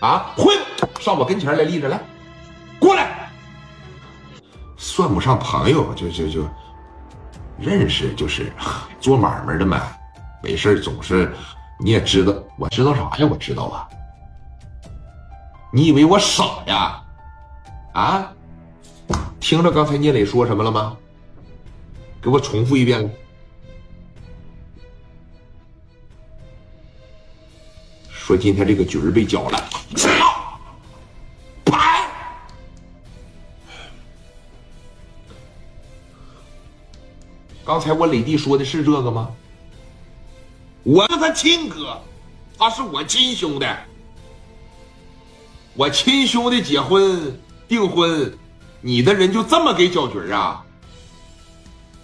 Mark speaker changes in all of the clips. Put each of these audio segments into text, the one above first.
Speaker 1: 啊，会上我跟前来立着来，过来。算不上朋友，就就就认识，就是做买卖的嘛。没事总是你也知道，我知道啥呀？我知道啊。你以为我傻呀？啊？听着刚才聂磊说什么了吗？给我重复一遍。说今天这个局儿被搅了。拍！刚才我磊弟说的是这个吗？我是他亲哥，他是我亲兄弟。我亲兄弟结婚订婚，你的人就这么给搅局啊？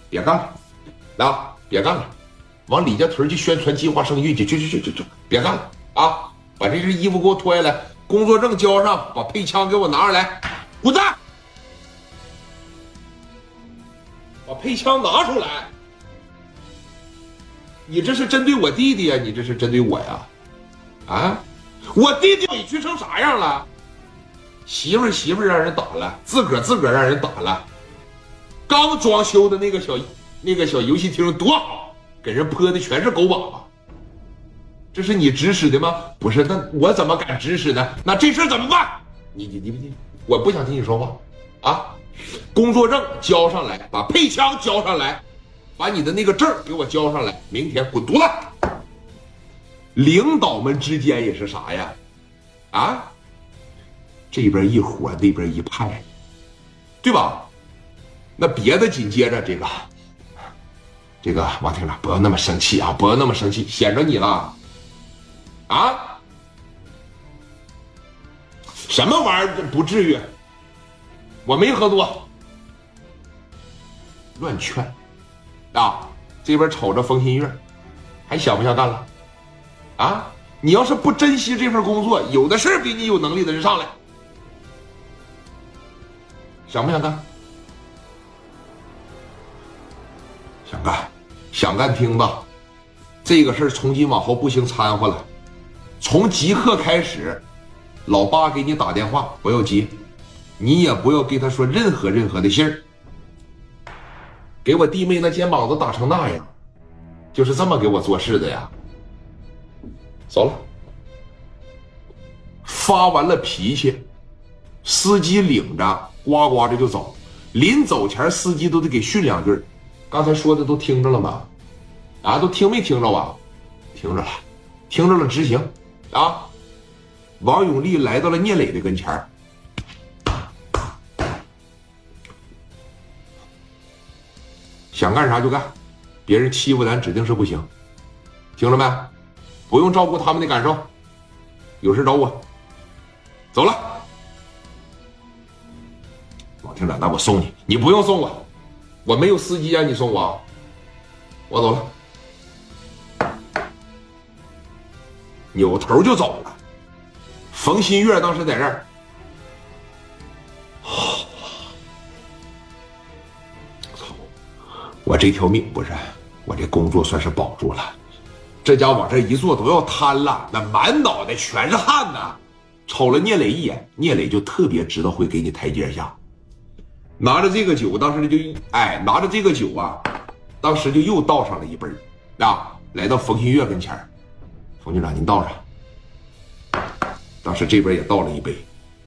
Speaker 1: 别干了，啊，别干了，往李家屯去宣传计划生育去，去去去去去，别干了啊！把这身衣服给我脱下来，工作证交上，把配枪给我拿上来，滚蛋！把配枪拿出来！你这是针对我弟弟呀？你这是针对我呀？啊！我弟弟委屈成啥样了？媳妇儿媳妇儿让人打了，自个儿自个儿让人打了。刚装修的那个小那个小游戏厅多好，给人泼的全是狗粑粑。这是你指使的吗？不是，那我怎么敢指使呢？那这事怎么办？你你你你，我不想听你说话啊！工作证交上来，把配枪交上来，把你的那个证给我交上来，明天滚犊子！领导们之间也是啥呀？啊，这边一伙，那边一派，对吧？那别的紧接着这个，这个王厅长不要那么生气啊，不要那么生气，显着你了，啊？什么玩意儿？不至于，我没喝多，乱劝，啊！这边瞅着风新月，还想不想干了？啊！你要是不珍惜这份工作，有的是比你有能力的人上来，想不想干？想干，想干听吧。这个事儿从今往后不行掺和了。从即刻开始，老八给你打电话不要接，你也不要给他说任何任何的信儿。给我弟妹那肩膀子打成那样，就是这么给我做事的呀。走了，发完了脾气，司机领着呱呱的就走。临走前，司机都得给训两句。刚才说的都听着了吗？啊，都听没听着啊？听着了，听着了，执行啊！王永利来到了聂磊的跟前想干啥就干，别人欺负咱指定是不行，听着没？不用照顾他们的感受，有事找我。走了，王厅长，那我送你，你不用送我，我没有司机啊，你送我，我走了，扭头就走了。冯新月当时在这儿，操，我这条命不是，我这工作算是保住了。这家往这一坐都要瘫了，那满脑袋全是汗呐！瞅了聂磊一眼，聂磊就特别知道会给你台阶下。拿着这个酒，当时就哎，拿着这个酒啊，当时就又倒上了一杯啊，来到冯新月跟前冯局长您倒上。当时这边也倒了一杯。